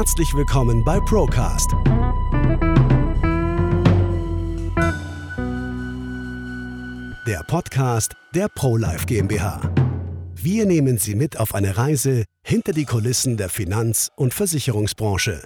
Herzlich willkommen bei Procast. Der Podcast der ProLife GmbH. Wir nehmen Sie mit auf eine Reise hinter die Kulissen der Finanz- und Versicherungsbranche.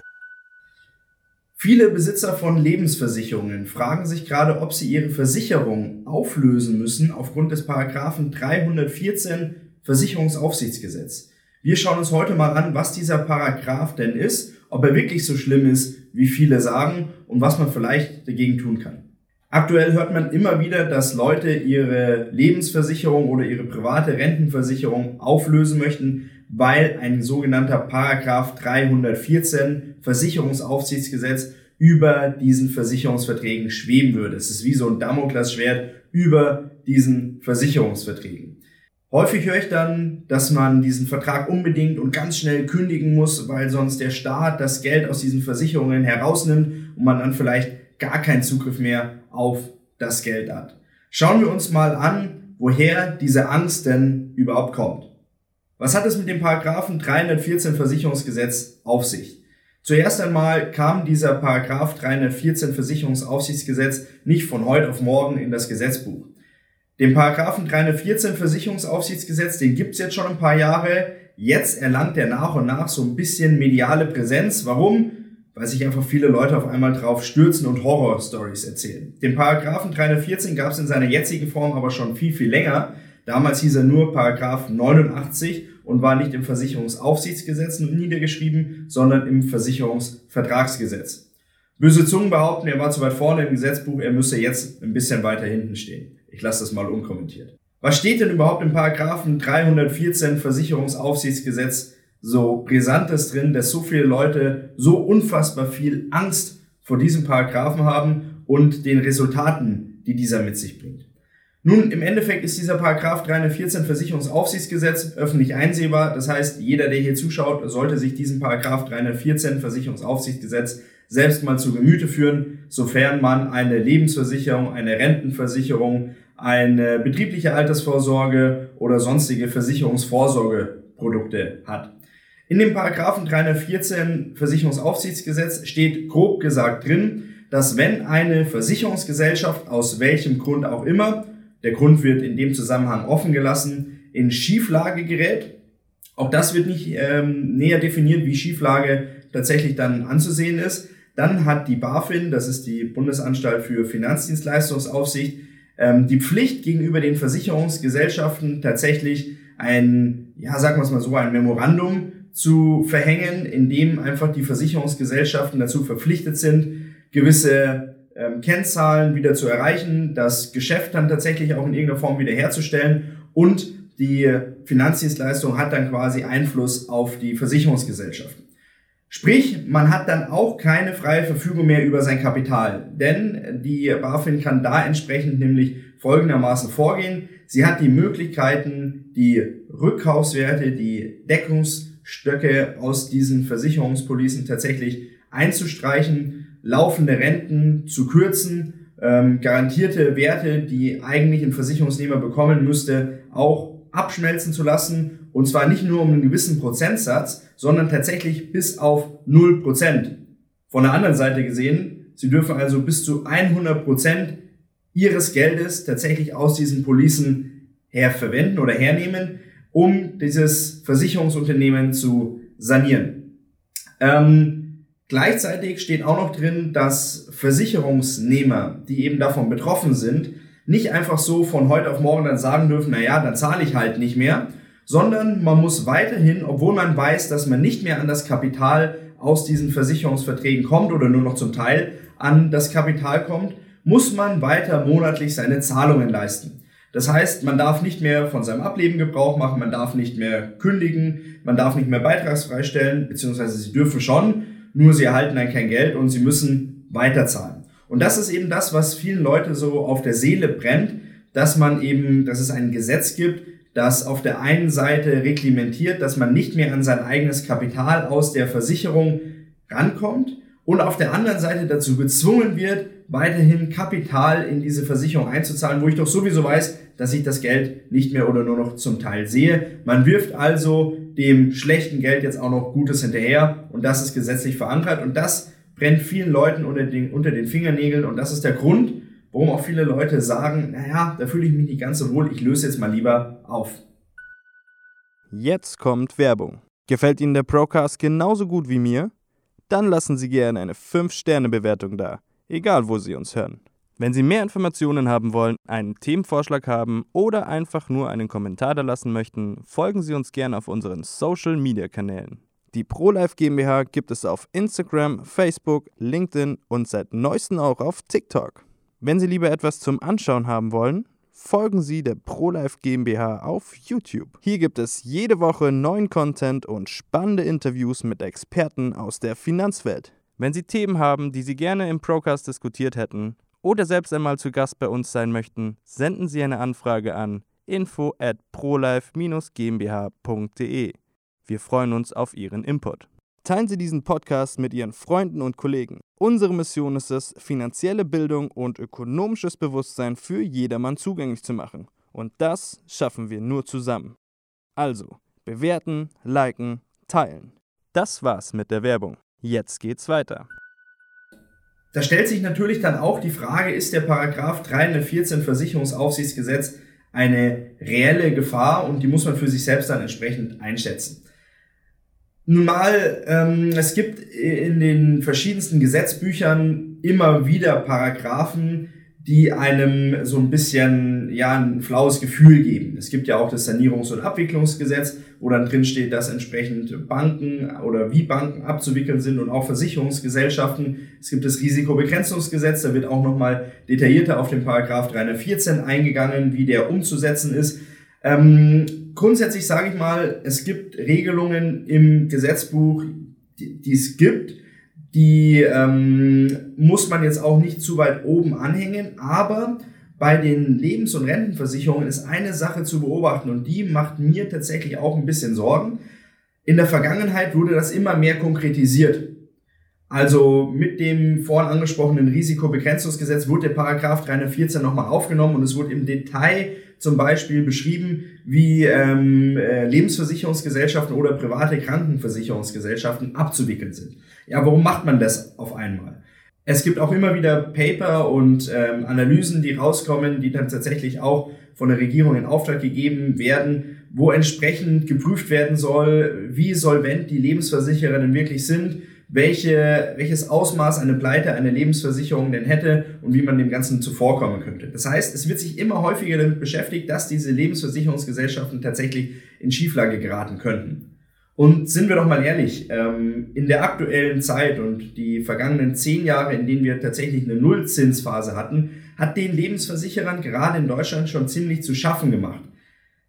Viele Besitzer von Lebensversicherungen fragen sich gerade, ob sie ihre Versicherung auflösen müssen aufgrund des Paragraphen 314 Versicherungsaufsichtsgesetz. Wir schauen uns heute mal an, was dieser Paragraph denn ist, ob er wirklich so schlimm ist, wie viele sagen und was man vielleicht dagegen tun kann. Aktuell hört man immer wieder, dass Leute ihre Lebensversicherung oder ihre private Rentenversicherung auflösen möchten, weil ein sogenannter Paragraph 314 Versicherungsaufsichtsgesetz über diesen Versicherungsverträgen schweben würde. Es ist wie so ein Damoklesschwert über diesen Versicherungsverträgen. Häufig höre ich dann, dass man diesen Vertrag unbedingt und ganz schnell kündigen muss, weil sonst der Staat das Geld aus diesen Versicherungen herausnimmt und man dann vielleicht gar keinen Zugriff mehr auf das Geld hat. Schauen wir uns mal an, woher diese Angst denn überhaupt kommt. Was hat es mit dem Paragraphen 314 Versicherungsgesetz auf sich? Zuerst einmal kam dieser Paragraph 314 Versicherungsaufsichtsgesetz nicht von heute auf morgen in das Gesetzbuch. Den Paragraphen 314 Versicherungsaufsichtsgesetz, den gibt's jetzt schon ein paar Jahre. Jetzt erlangt er nach und nach so ein bisschen mediale Präsenz. Warum? Weil sich einfach viele Leute auf einmal drauf stürzen und Horror-Stories erzählen. Den Paragraphen 314 gab's in seiner jetzigen Form aber schon viel, viel länger. Damals hieß er nur Paragraph 89 und war nicht im Versicherungsaufsichtsgesetz niedergeschrieben, sondern im Versicherungsvertragsgesetz. Böse Zungen behaupten, er war zu weit vorne im Gesetzbuch, er müsse jetzt ein bisschen weiter hinten stehen. Ich lasse das mal unkommentiert. Was steht denn überhaupt im Paragraphen 314 Versicherungsaufsichtsgesetz so Brisantes drin, dass so viele Leute so unfassbar viel Angst vor diesem Paragraphen haben und den Resultaten, die dieser mit sich bringt? Nun, im Endeffekt ist dieser Paragraph 314 Versicherungsaufsichtsgesetz öffentlich einsehbar. Das heißt, jeder, der hier zuschaut, sollte sich diesen Paragraph 314 Versicherungsaufsichtsgesetz selbst mal zu Gemüte führen, sofern man eine Lebensversicherung, eine Rentenversicherung, eine betriebliche Altersvorsorge oder sonstige Versicherungsvorsorgeprodukte hat. In dem Paragraphen 314 Versicherungsaufsichtsgesetz steht grob gesagt drin, dass wenn eine Versicherungsgesellschaft aus welchem Grund auch immer, der Grund wird in dem Zusammenhang offen gelassen, in Schieflage gerät, auch das wird nicht ähm, näher definiert, wie Schieflage tatsächlich dann anzusehen ist, dann hat die BaFin, das ist die Bundesanstalt für Finanzdienstleistungsaufsicht, ähm, die Pflicht gegenüber den Versicherungsgesellschaften tatsächlich ein, ja, sagen wir es mal so, ein Memorandum zu verhängen, in dem einfach die Versicherungsgesellschaften dazu verpflichtet sind, gewisse ähm, Kennzahlen wieder zu erreichen, das Geschäft dann tatsächlich auch in irgendeiner Form wiederherzustellen und die Finanzdienstleistung hat dann quasi Einfluss auf die Versicherungsgesellschaften. Sprich, man hat dann auch keine freie Verfügung mehr über sein Kapital, denn die BaFin kann da entsprechend nämlich folgendermaßen vorgehen. Sie hat die Möglichkeiten, die Rückkaufswerte, die Deckungsstöcke aus diesen Versicherungspolicen tatsächlich einzustreichen, laufende Renten zu kürzen, ähm, garantierte Werte, die eigentlich ein Versicherungsnehmer bekommen müsste, auch abschmelzen zu lassen und zwar nicht nur um einen gewissen Prozentsatz, sondern tatsächlich bis auf 0%. Von der anderen Seite gesehen, Sie dürfen also bis zu 100% Ihres Geldes tatsächlich aus diesen Policen her verwenden oder hernehmen, um dieses Versicherungsunternehmen zu sanieren. Ähm, gleichzeitig steht auch noch drin, dass Versicherungsnehmer, die eben davon betroffen sind, nicht einfach so von heute auf morgen dann sagen dürfen, na ja, dann zahle ich halt nicht mehr, sondern man muss weiterhin, obwohl man weiß, dass man nicht mehr an das Kapital aus diesen Versicherungsverträgen kommt oder nur noch zum Teil an das Kapital kommt, muss man weiter monatlich seine Zahlungen leisten. Das heißt, man darf nicht mehr von seinem Ableben Gebrauch machen, man darf nicht mehr kündigen, man darf nicht mehr beitragsfrei stellen, beziehungsweise sie dürfen schon, nur sie erhalten dann kein Geld und sie müssen weiterzahlen. Und das ist eben das, was vielen Leute so auf der Seele brennt, dass man eben, dass es ein Gesetz gibt, das auf der einen Seite reglementiert, dass man nicht mehr an sein eigenes Kapital aus der Versicherung rankommt und auf der anderen Seite dazu gezwungen wird, weiterhin Kapital in diese Versicherung einzuzahlen, wo ich doch sowieso weiß, dass ich das Geld nicht mehr oder nur noch zum Teil sehe. Man wirft also dem schlechten Geld jetzt auch noch Gutes hinterher und das ist gesetzlich verankert und das brennt vielen Leuten unter den, unter den Fingernägeln und das ist der Grund, warum auch viele Leute sagen, naja, da fühle ich mich nicht ganz so wohl, ich löse jetzt mal lieber auf. Jetzt kommt Werbung. Gefällt Ihnen der Procast genauso gut wie mir? Dann lassen Sie gerne eine 5-Sterne-Bewertung da, egal wo Sie uns hören. Wenn Sie mehr Informationen haben wollen, einen Themenvorschlag haben oder einfach nur einen Kommentar da lassen möchten, folgen Sie uns gerne auf unseren Social Media Kanälen. Die ProLife GmbH gibt es auf Instagram, Facebook, LinkedIn und seit neuestem auch auf TikTok. Wenn Sie lieber etwas zum Anschauen haben wollen, folgen Sie der ProLife GmbH auf YouTube. Hier gibt es jede Woche neuen Content und spannende Interviews mit Experten aus der Finanzwelt. Wenn Sie Themen haben, die Sie gerne im Procast diskutiert hätten oder selbst einmal zu Gast bei uns sein möchten, senden Sie eine Anfrage an info at prolife-gmbh.de. Wir freuen uns auf Ihren Input. Teilen Sie diesen Podcast mit Ihren Freunden und Kollegen. Unsere Mission ist es, finanzielle Bildung und ökonomisches Bewusstsein für jedermann zugänglich zu machen. Und das schaffen wir nur zusammen. Also, bewerten, liken, teilen. Das war's mit der Werbung. Jetzt geht's weiter. Da stellt sich natürlich dann auch die Frage, ist der Paragraph 314 Versicherungsaufsichtsgesetz eine reelle Gefahr und die muss man für sich selbst dann entsprechend einschätzen. Nun mal, ähm, es gibt in den verschiedensten Gesetzbüchern immer wieder Paragraphen, die einem so ein bisschen ja ein flaues Gefühl geben. Es gibt ja auch das Sanierungs- und Abwicklungsgesetz, wo dann drin steht, dass entsprechend Banken oder wie Banken abzuwickeln sind und auch Versicherungsgesellschaften. Es gibt das Risikobegrenzungsgesetz, da wird auch nochmal detaillierter auf den Paragraph 314 eingegangen, wie der umzusetzen ist. Ähm, grundsätzlich sage ich mal, es gibt Regelungen im Gesetzbuch, die, die es gibt die ähm, muss man jetzt auch nicht zu weit oben anhängen, aber bei den Lebens- und Rentenversicherungen ist eine Sache zu beobachten und die macht mir tatsächlich auch ein bisschen Sorgen. In der Vergangenheit wurde das immer mehr konkretisiert. Also mit dem vorhin angesprochenen Risikobegrenzungsgesetz wurde der Paragraph 314 nochmal aufgenommen und es wurde im Detail zum Beispiel beschrieben, wie ähm, äh, Lebensversicherungsgesellschaften oder private Krankenversicherungsgesellschaften abzuwickeln sind. Ja, warum macht man das auf einmal? Es gibt auch immer wieder Paper und ähm, Analysen, die rauskommen, die dann tatsächlich auch von der Regierung in Auftrag gegeben werden, wo entsprechend geprüft werden soll, wie solvent die Lebensversicherer denn wirklich sind, welche, welches Ausmaß eine Pleite eine Lebensversicherung denn hätte und wie man dem Ganzen zuvorkommen könnte. Das heißt, es wird sich immer häufiger damit beschäftigt, dass diese Lebensversicherungsgesellschaften tatsächlich in Schieflage geraten könnten. Und sind wir doch mal ehrlich, ähm, in der aktuellen Zeit und die vergangenen zehn Jahre, in denen wir tatsächlich eine Nullzinsphase hatten, hat den Lebensversicherern gerade in Deutschland schon ziemlich zu schaffen gemacht.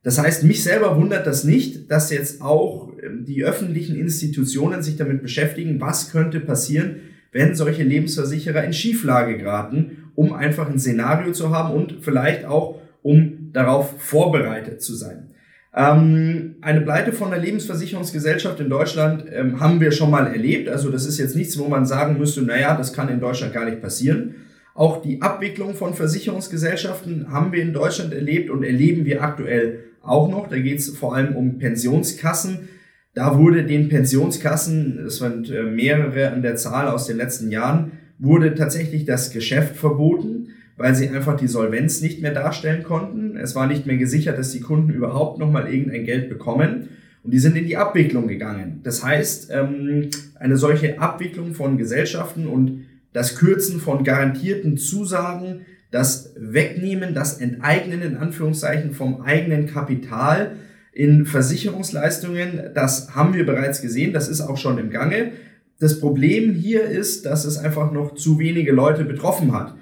Das heißt, mich selber wundert das nicht, dass jetzt auch die öffentlichen Institutionen sich damit beschäftigen, was könnte passieren, wenn solche Lebensversicherer in Schieflage geraten, um einfach ein Szenario zu haben und vielleicht auch, um darauf vorbereitet zu sein. Ähm, eine Pleite von der Lebensversicherungsgesellschaft in Deutschland ähm, haben wir schon mal erlebt. Also das ist jetzt nichts, wo man sagen müsste, naja, das kann in Deutschland gar nicht passieren. Auch die Abwicklung von Versicherungsgesellschaften haben wir in Deutschland erlebt und erleben wir aktuell auch noch. Da geht es vor allem um Pensionskassen. Da wurde den Pensionskassen, es sind äh, mehrere an der Zahl aus den letzten Jahren, wurde tatsächlich das Geschäft verboten weil sie einfach die Solvenz nicht mehr darstellen konnten. Es war nicht mehr gesichert, dass die Kunden überhaupt nochmal irgendein Geld bekommen. Und die sind in die Abwicklung gegangen. Das heißt, ähm, eine solche Abwicklung von Gesellschaften und das Kürzen von garantierten Zusagen, das Wegnehmen, das Enteignen in Anführungszeichen vom eigenen Kapital in Versicherungsleistungen, das haben wir bereits gesehen, das ist auch schon im Gange. Das Problem hier ist, dass es einfach noch zu wenige Leute betroffen hat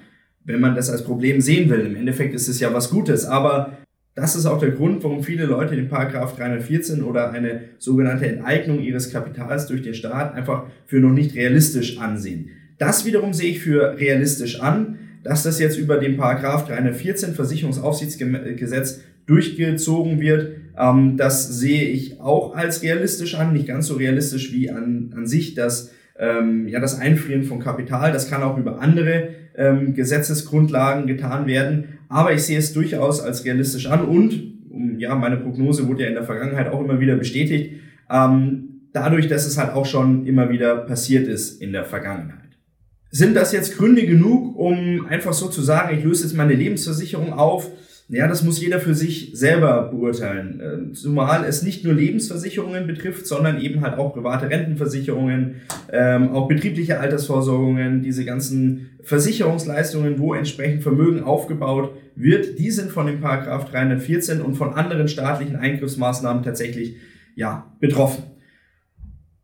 wenn man das als Problem sehen will. Im Endeffekt ist es ja was Gutes, aber das ist auch der Grund, warum viele Leute den Paragraph 314 oder eine sogenannte Enteignung ihres Kapitals durch den Staat einfach für noch nicht realistisch ansehen. Das wiederum sehe ich für realistisch an, dass das jetzt über den Paragraph 314 Versicherungsaufsichtsgesetz durchgezogen wird. Ähm, das sehe ich auch als realistisch an, nicht ganz so realistisch wie an, an sich das, ähm, ja, das Einfrieren von Kapital. Das kann auch über andere ähm, Gesetzesgrundlagen getan werden. Aber ich sehe es durchaus als realistisch an und ja, meine Prognose wurde ja in der Vergangenheit auch immer wieder bestätigt. ähm, dadurch, dass es halt auch schon immer wieder passiert ist in der Vergangenheit. Sind das jetzt Gründe genug, um einfach so zu sagen, ich löse jetzt meine Lebensversicherung auf? Ja, das muss jeder für sich selber beurteilen. Ähm, zumal es nicht nur Lebensversicherungen betrifft, sondern eben halt auch private Rentenversicherungen, ähm, auch betriebliche Altersvorsorgungen, diese ganzen Versicherungsleistungen, wo entsprechend Vermögen aufgebaut wird, die sind von dem Paragraph 314 und von anderen staatlichen Eingriffsmaßnahmen tatsächlich ja, betroffen.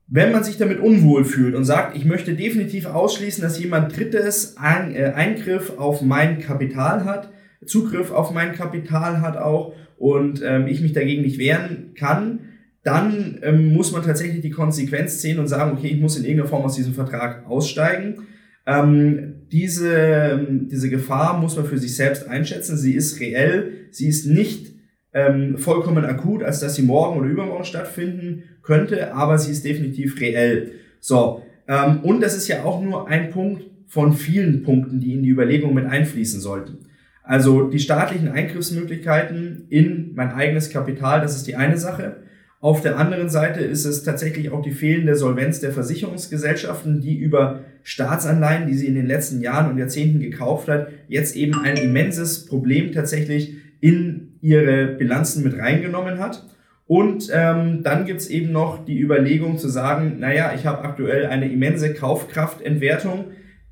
Wenn man sich damit unwohl fühlt und sagt, ich möchte definitiv ausschließen, dass jemand Drittes äh, Eingriff auf mein Kapital hat, Zugriff auf mein Kapital hat auch und ähm, ich mich dagegen nicht wehren kann, dann ähm, muss man tatsächlich die Konsequenz ziehen und sagen, okay, ich muss in irgendeiner Form aus diesem Vertrag aussteigen. Ähm, diese, diese Gefahr muss man für sich selbst einschätzen. Sie ist reell, sie ist nicht ähm, vollkommen akut, als dass sie morgen oder übermorgen stattfinden könnte, aber sie ist definitiv reell. So, ähm, und das ist ja auch nur ein Punkt von vielen Punkten, die in die Überlegung mit einfließen sollten. Also die staatlichen Eingriffsmöglichkeiten in mein eigenes Kapital, das ist die eine Sache. Auf der anderen Seite ist es tatsächlich auch die fehlende Solvenz der Versicherungsgesellschaften, die über Staatsanleihen, die sie in den letzten Jahren und Jahrzehnten gekauft hat, jetzt eben ein immenses Problem tatsächlich in ihre Bilanzen mit reingenommen hat. Und ähm, dann gibt's eben noch die Überlegung zu sagen, naja, ich habe aktuell eine immense Kaufkraftentwertung,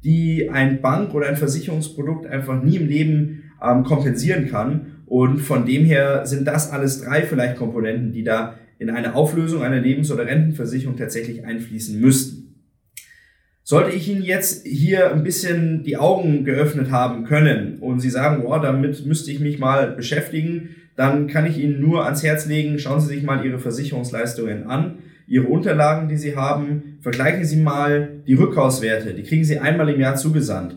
die ein Bank- oder ein Versicherungsprodukt einfach nie im Leben ähm, kompensieren kann. Und von dem her sind das alles drei vielleicht Komponenten, die da in eine Auflösung einer Lebens- oder Rentenversicherung tatsächlich einfließen müssten. Sollte ich Ihnen jetzt hier ein bisschen die Augen geöffnet haben können und Sie sagen, boah, damit müsste ich mich mal beschäftigen, dann kann ich Ihnen nur ans Herz legen, schauen Sie sich mal Ihre Versicherungsleistungen an. Ihre Unterlagen, die Sie haben, vergleichen Sie mal die Rückkaufswerte. Die kriegen Sie einmal im Jahr zugesandt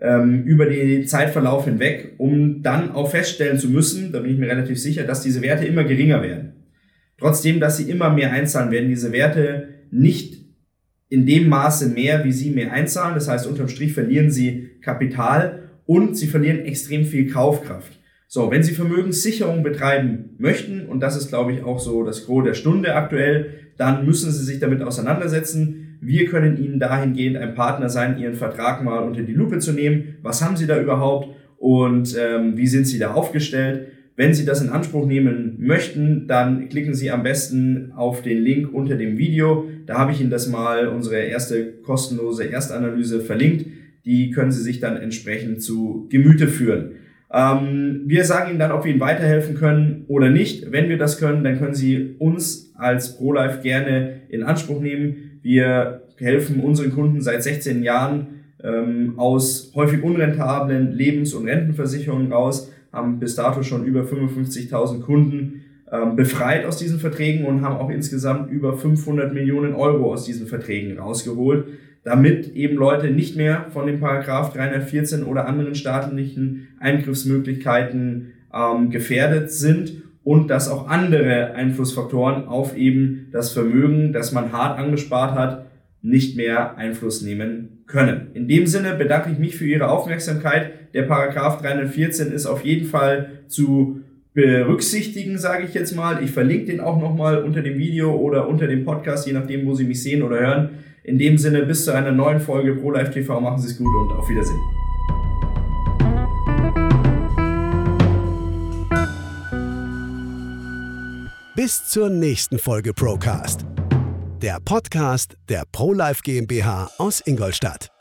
ähm, über den Zeitverlauf hinweg, um dann auch feststellen zu müssen, da bin ich mir relativ sicher, dass diese Werte immer geringer werden. Trotzdem, dass sie immer mehr einzahlen, werden diese Werte nicht in dem Maße mehr, wie sie mehr einzahlen. Das heißt, unterm Strich verlieren sie Kapital und sie verlieren extrem viel Kaufkraft. So, wenn Sie Vermögenssicherung betreiben möchten, und das ist, glaube ich, auch so das Gros der Stunde aktuell, dann müssen Sie sich damit auseinandersetzen. Wir können Ihnen dahingehend ein Partner sein, Ihren Vertrag mal unter die Lupe zu nehmen. Was haben Sie da überhaupt und ähm, wie sind Sie da aufgestellt? Wenn Sie das in Anspruch nehmen möchten, dann klicken Sie am besten auf den Link unter dem Video. Da habe ich Ihnen das mal, unsere erste kostenlose Erstanalyse verlinkt. Die können Sie sich dann entsprechend zu Gemüte führen. Ähm, wir sagen Ihnen dann, ob wir Ihnen weiterhelfen können oder nicht. Wenn wir das können, dann können Sie uns als ProLife gerne in Anspruch nehmen. Wir helfen unseren Kunden seit 16 Jahren ähm, aus häufig unrentablen Lebens- und Rentenversicherungen raus, haben bis dato schon über 55.000 Kunden ähm, befreit aus diesen Verträgen und haben auch insgesamt über 500 Millionen Euro aus diesen Verträgen rausgeholt damit eben Leute nicht mehr von dem Paragraph 314 oder anderen staatlichen Eingriffsmöglichkeiten ähm, gefährdet sind und dass auch andere Einflussfaktoren auf eben das Vermögen, das man hart angespart hat, nicht mehr Einfluss nehmen können. In dem Sinne bedanke ich mich für Ihre Aufmerksamkeit. Der Paragraph 314 ist auf jeden Fall zu berücksichtigen, sage ich jetzt mal. Ich verlinke den auch nochmal unter dem Video oder unter dem Podcast, je nachdem, wo Sie mich sehen oder hören. In dem Sinne, bis zu einer neuen Folge Pro Life TV. Machen Sie es gut und auf Wiedersehen. Bis zur nächsten Folge Procast. Der Podcast der ProLife GmbH aus Ingolstadt.